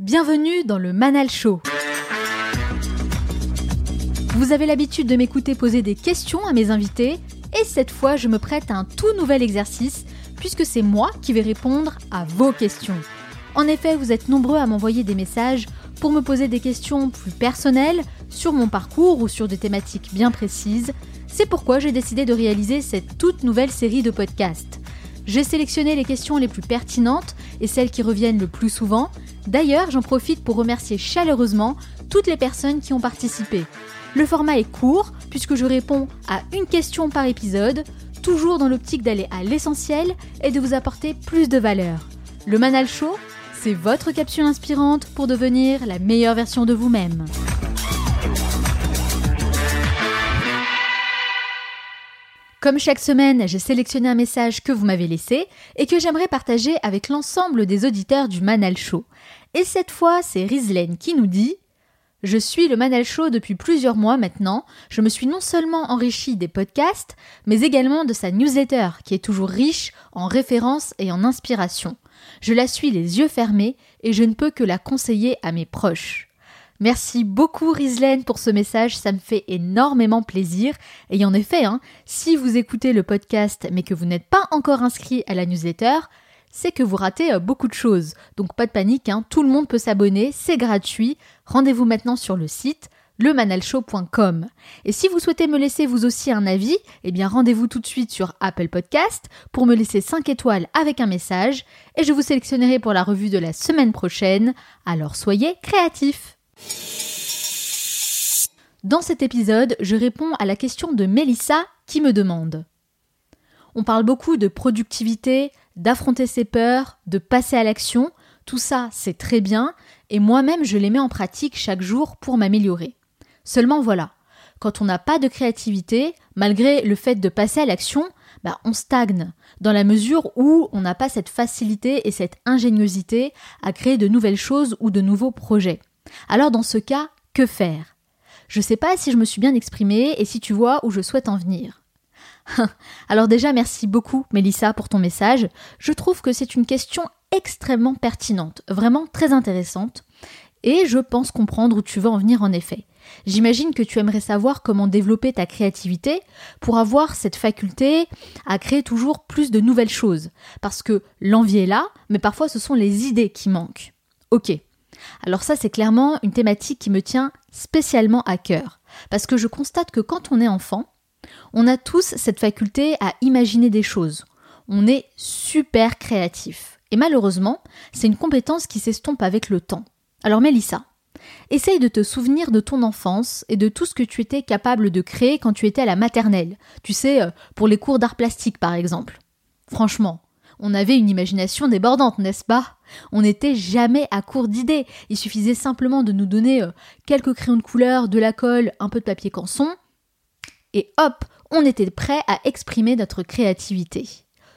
Bienvenue dans le Manal Show. Vous avez l'habitude de m'écouter poser des questions à mes invités et cette fois je me prête à un tout nouvel exercice puisque c'est moi qui vais répondre à vos questions. En effet, vous êtes nombreux à m'envoyer des messages pour me poser des questions plus personnelles sur mon parcours ou sur des thématiques bien précises. C'est pourquoi j'ai décidé de réaliser cette toute nouvelle série de podcasts. J'ai sélectionné les questions les plus pertinentes et celles qui reviennent le plus souvent D'ailleurs, j'en profite pour remercier chaleureusement toutes les personnes qui ont participé. Le format est court puisque je réponds à une question par épisode, toujours dans l'optique d'aller à l'essentiel et de vous apporter plus de valeur. Le Manal Show, c'est votre capsule inspirante pour devenir la meilleure version de vous-même. Comme chaque semaine, j'ai sélectionné un message que vous m'avez laissé et que j'aimerais partager avec l'ensemble des auditeurs du Manal Show. Et cette fois, c'est Rizlen qui nous dit Je suis le Manal Show depuis plusieurs mois maintenant. Je me suis non seulement enrichi des podcasts, mais également de sa newsletter, qui est toujours riche en références et en inspiration. Je la suis les yeux fermés et je ne peux que la conseiller à mes proches. Merci beaucoup Rizlen pour ce message, ça me fait énormément plaisir. Et en effet, hein, si vous écoutez le podcast mais que vous n'êtes pas encore inscrit à la newsletter, c'est que vous ratez euh, beaucoup de choses. Donc pas de panique, hein, tout le monde peut s'abonner, c'est gratuit. Rendez-vous maintenant sur le site lemanalshow.com. Et si vous souhaitez me laisser vous aussi un avis, eh bien rendez-vous tout de suite sur Apple Podcast pour me laisser 5 étoiles avec un message et je vous sélectionnerai pour la revue de la semaine prochaine. Alors soyez créatifs. Dans cet épisode, je réponds à la question de Mélissa qui me demande. On parle beaucoup de productivité, d'affronter ses peurs, de passer à l'action, tout ça c'est très bien, et moi-même je les mets en pratique chaque jour pour m'améliorer. Seulement voilà, quand on n'a pas de créativité, malgré le fait de passer à l'action, bah, on stagne, dans la mesure où on n'a pas cette facilité et cette ingéniosité à créer de nouvelles choses ou de nouveaux projets. Alors dans ce cas, que faire? Je ne sais pas si je me suis bien exprimée et si tu vois où je souhaite en venir. Alors déjà, merci beaucoup, Mélissa, pour ton message. Je trouve que c'est une question extrêmement pertinente, vraiment très intéressante, et je pense comprendre où tu veux en venir en effet. J'imagine que tu aimerais savoir comment développer ta créativité pour avoir cette faculté à créer toujours plus de nouvelles choses, parce que l'envie est là, mais parfois ce sont les idées qui manquent. Ok. Alors ça, c'est clairement une thématique qui me tient spécialement à cœur, parce que je constate que quand on est enfant, on a tous cette faculté à imaginer des choses. On est super créatif. Et malheureusement, c'est une compétence qui s'estompe avec le temps. Alors Mélissa, essaye de te souvenir de ton enfance et de tout ce que tu étais capable de créer quand tu étais à la maternelle. Tu sais, euh, pour les cours d'art plastique par exemple. Franchement, on avait une imagination débordante, n'est-ce pas? On n'était jamais à court d'idées. Il suffisait simplement de nous donner euh, quelques crayons de couleur, de la colle, un peu de papier canson, et hop, on était prêt à exprimer notre créativité.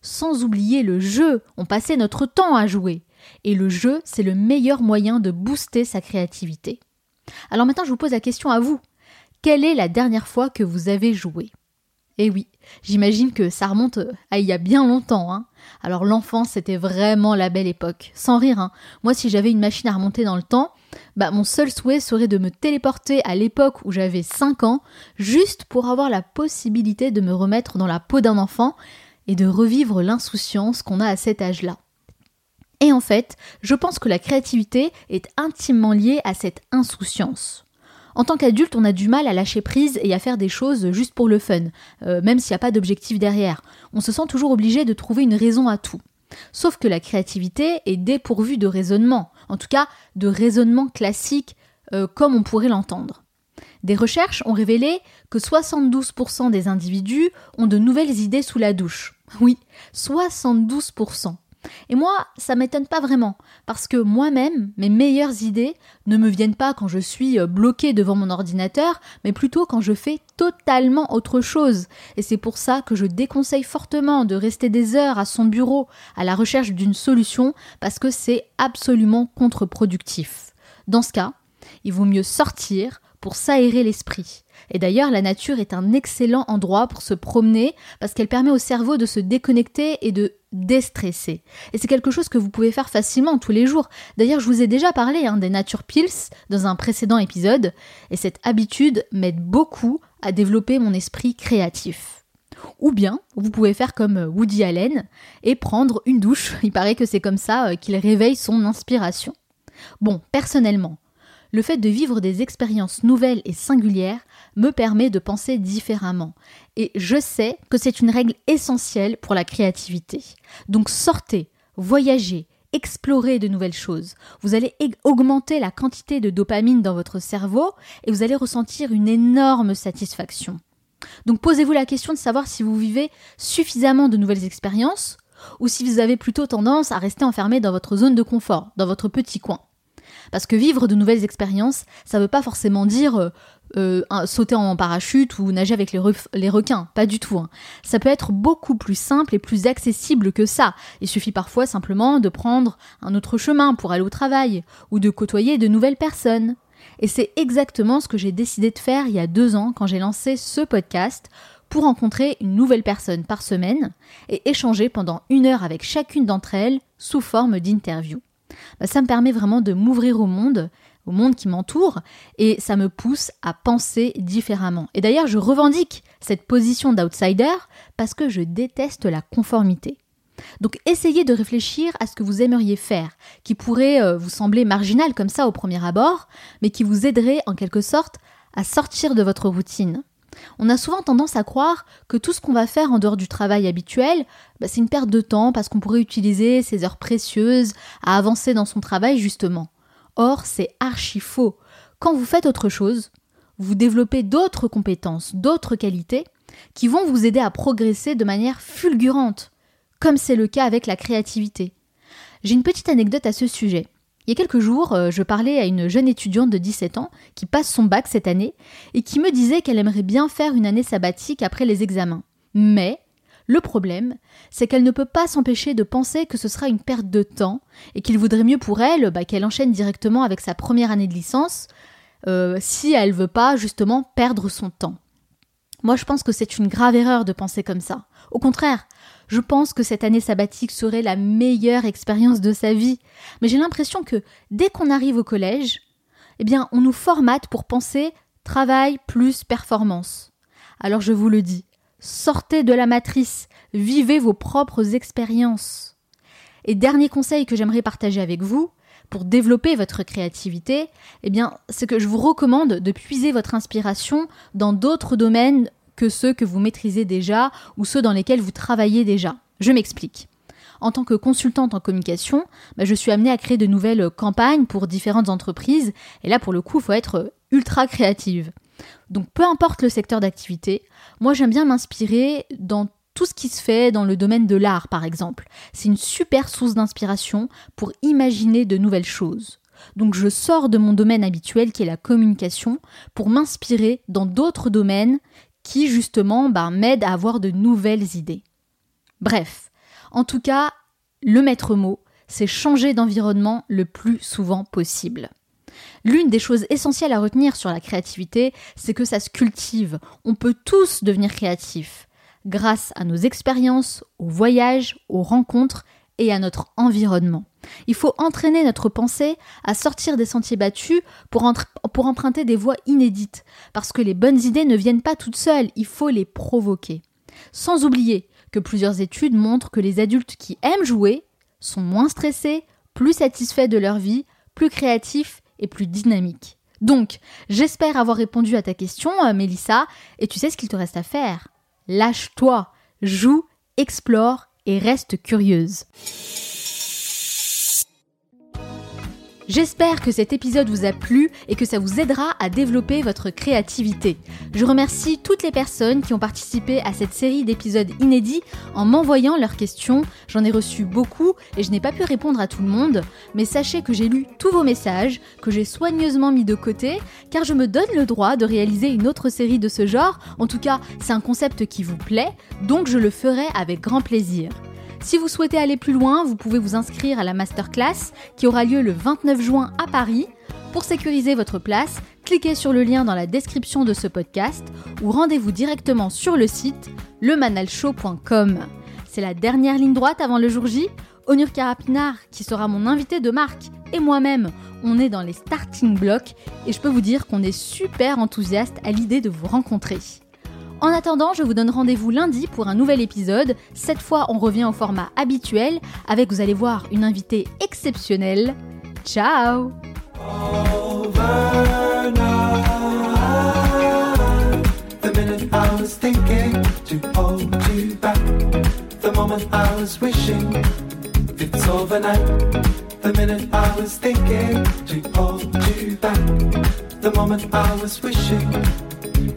Sans oublier le jeu, on passait notre temps à jouer. Et le jeu, c'est le meilleur moyen de booster sa créativité. Alors maintenant, je vous pose la question à vous. Quelle est la dernière fois que vous avez joué? Eh oui, j'imagine que ça remonte à il y a bien longtemps. Hein. Alors l'enfance, c'était vraiment la belle époque. Sans rire, hein. moi si j'avais une machine à remonter dans le temps, bah, mon seul souhait serait de me téléporter à l'époque où j'avais 5 ans, juste pour avoir la possibilité de me remettre dans la peau d'un enfant et de revivre l'insouciance qu'on a à cet âge-là. Et en fait, je pense que la créativité est intimement liée à cette insouciance. En tant qu'adulte, on a du mal à lâcher prise et à faire des choses juste pour le fun, euh, même s'il n'y a pas d'objectif derrière. On se sent toujours obligé de trouver une raison à tout. Sauf que la créativité est dépourvue de raisonnement, en tout cas de raisonnement classique euh, comme on pourrait l'entendre. Des recherches ont révélé que 72% des individus ont de nouvelles idées sous la douche. Oui, 72%. Et moi, ça m'étonne pas vraiment, parce que moi-même, mes meilleures idées ne me viennent pas quand je suis euh, bloqué devant mon ordinateur, mais plutôt quand je fais totalement autre chose. Et c'est pour ça que je déconseille fortement de rester des heures à son bureau à la recherche d'une solution, parce que c'est absolument contre-productif. Dans ce cas, il vaut mieux sortir, pour s'aérer l'esprit. Et d'ailleurs, la nature est un excellent endroit pour se promener parce qu'elle permet au cerveau de se déconnecter et de déstresser. Et c'est quelque chose que vous pouvez faire facilement tous les jours. D'ailleurs, je vous ai déjà parlé hein, des Nature Pills dans un précédent épisode, et cette habitude m'aide beaucoup à développer mon esprit créatif. Ou bien, vous pouvez faire comme Woody Allen et prendre une douche. Il paraît que c'est comme ça euh, qu'il réveille son inspiration. Bon, personnellement, le fait de vivre des expériences nouvelles et singulières me permet de penser différemment. Et je sais que c'est une règle essentielle pour la créativité. Donc sortez, voyagez, explorez de nouvelles choses. Vous allez augmenter la quantité de dopamine dans votre cerveau et vous allez ressentir une énorme satisfaction. Donc posez-vous la question de savoir si vous vivez suffisamment de nouvelles expériences ou si vous avez plutôt tendance à rester enfermé dans votre zone de confort, dans votre petit coin. Parce que vivre de nouvelles expériences, ça veut pas forcément dire euh, euh, sauter en parachute ou nager avec les, requins, pas du tout. Hein. Ça peut être beaucoup plus simple et plus accessible que ça. Il suffit parfois simplement de prendre un autre chemin pour aller au travail ou de côtoyer de nouvelles personnes. Et c'est exactement ce que j'ai décidé de faire il y a deux ans quand j'ai lancé ce podcast pour rencontrer une nouvelle personne par semaine et échanger pendant une heure avec chacune d'entre elles sous forme d'interview. Bah, ça me permet vraiment de m'ouvrir au monde, au monde qui m'entoure, et ça me pousse à penser différemment. Et d'ailleurs, je revendique cette position d'outsider parce que je déteste la conformité. Donc essayez de réfléchir à ce que vous aimeriez faire, qui pourrait euh, vous sembler marginal comme ça au premier abord, mais qui vous aiderait en quelque sorte à sortir de votre routine. On a souvent tendance à croire que tout ce qu'on va faire en dehors du travail habituel, bah, c'est une perte de temps parce qu'on pourrait utiliser ces heures précieuses à avancer dans son travail justement. Or, c'est archi faux. Quand vous faites autre chose, vous développez d'autres compétences, d'autres qualités qui vont vous aider à progresser de manière fulgurante, comme c'est le cas avec la créativité. J'ai une petite anecdote à ce sujet. Il y a quelques jours, euh, je parlais à une jeune étudiante de 17 ans qui passe son bac cette année et qui me disait qu'elle aimerait bien faire une année sabbatique après les examens. Mais le problème, c'est qu'elle ne peut pas s'empêcher de penser que ce sera une perte de temps et qu'il vaudrait mieux pour elle bah, qu'elle enchaîne directement avec sa première année de licence euh, si elle veut pas justement perdre son temps. Moi, je pense que c'est une grave erreur de penser comme ça. Au contraire, je pense que cette année sabbatique serait la meilleure expérience de sa vie. Mais j'ai l'impression que dès qu'on arrive au collège, eh bien, on nous formate pour penser travail plus performance. Alors je vous le dis, sortez de la matrice, vivez vos propres expériences. Et dernier conseil que j'aimerais partager avec vous, pour développer votre créativité, eh bien, c'est que je vous recommande de puiser votre inspiration dans d'autres domaines que ceux que vous maîtrisez déjà ou ceux dans lesquels vous travaillez déjà. Je m'explique. En tant que consultante en communication, bah, je suis amenée à créer de nouvelles campagnes pour différentes entreprises, et là pour le coup, il faut être ultra créative. Donc peu importe le secteur d'activité, moi j'aime bien m'inspirer dans tout ce qui se fait dans le domaine de l'art par exemple. C'est une super source d'inspiration pour imaginer de nouvelles choses. Donc je sors de mon domaine habituel qui est la communication pour m'inspirer dans d'autres domaines qui justement bah, m'aide à avoir de nouvelles idées. Bref, en tout cas, le maître mot, c'est changer d'environnement le plus souvent possible. L'une des choses essentielles à retenir sur la créativité, c'est que ça se cultive. On peut tous devenir créatifs grâce à nos expériences, aux voyages, aux rencontres et à notre environnement. Il faut entraîner notre pensée à sortir des sentiers battus pour, pour emprunter des voies inédites, parce que les bonnes idées ne viennent pas toutes seules, il faut les provoquer. Sans oublier que plusieurs études montrent que les adultes qui aiment jouer sont moins stressés, plus satisfaits de leur vie, plus créatifs et plus dynamiques. Donc, j'espère avoir répondu à ta question, euh, Mélissa, et tu sais ce qu'il te reste à faire. Lâche-toi, joue, explore et reste curieuse. J'espère que cet épisode vous a plu et que ça vous aidera à développer votre créativité. Je remercie toutes les personnes qui ont participé à cette série d'épisodes inédits en m'envoyant leurs questions. J'en ai reçu beaucoup et je n'ai pas pu répondre à tout le monde, mais sachez que j'ai lu tous vos messages, que j'ai soigneusement mis de côté, car je me donne le droit de réaliser une autre série de ce genre. En tout cas, c'est un concept qui vous plaît, donc je le ferai avec grand plaisir. Si vous souhaitez aller plus loin, vous pouvez vous inscrire à la masterclass qui aura lieu le 29 juin à Paris. Pour sécuriser votre place, cliquez sur le lien dans la description de ce podcast ou rendez-vous directement sur le site lemanalshow.com. C'est la dernière ligne droite avant le jour J. Onur Karapinar, qui sera mon invité de marque, et moi-même, on est dans les starting blocks et je peux vous dire qu'on est super enthousiaste à l'idée de vous rencontrer. En attendant, je vous donne rendez-vous lundi pour un nouvel épisode. Cette fois, on revient au format habituel avec, vous allez voir, une invitée exceptionnelle. Ciao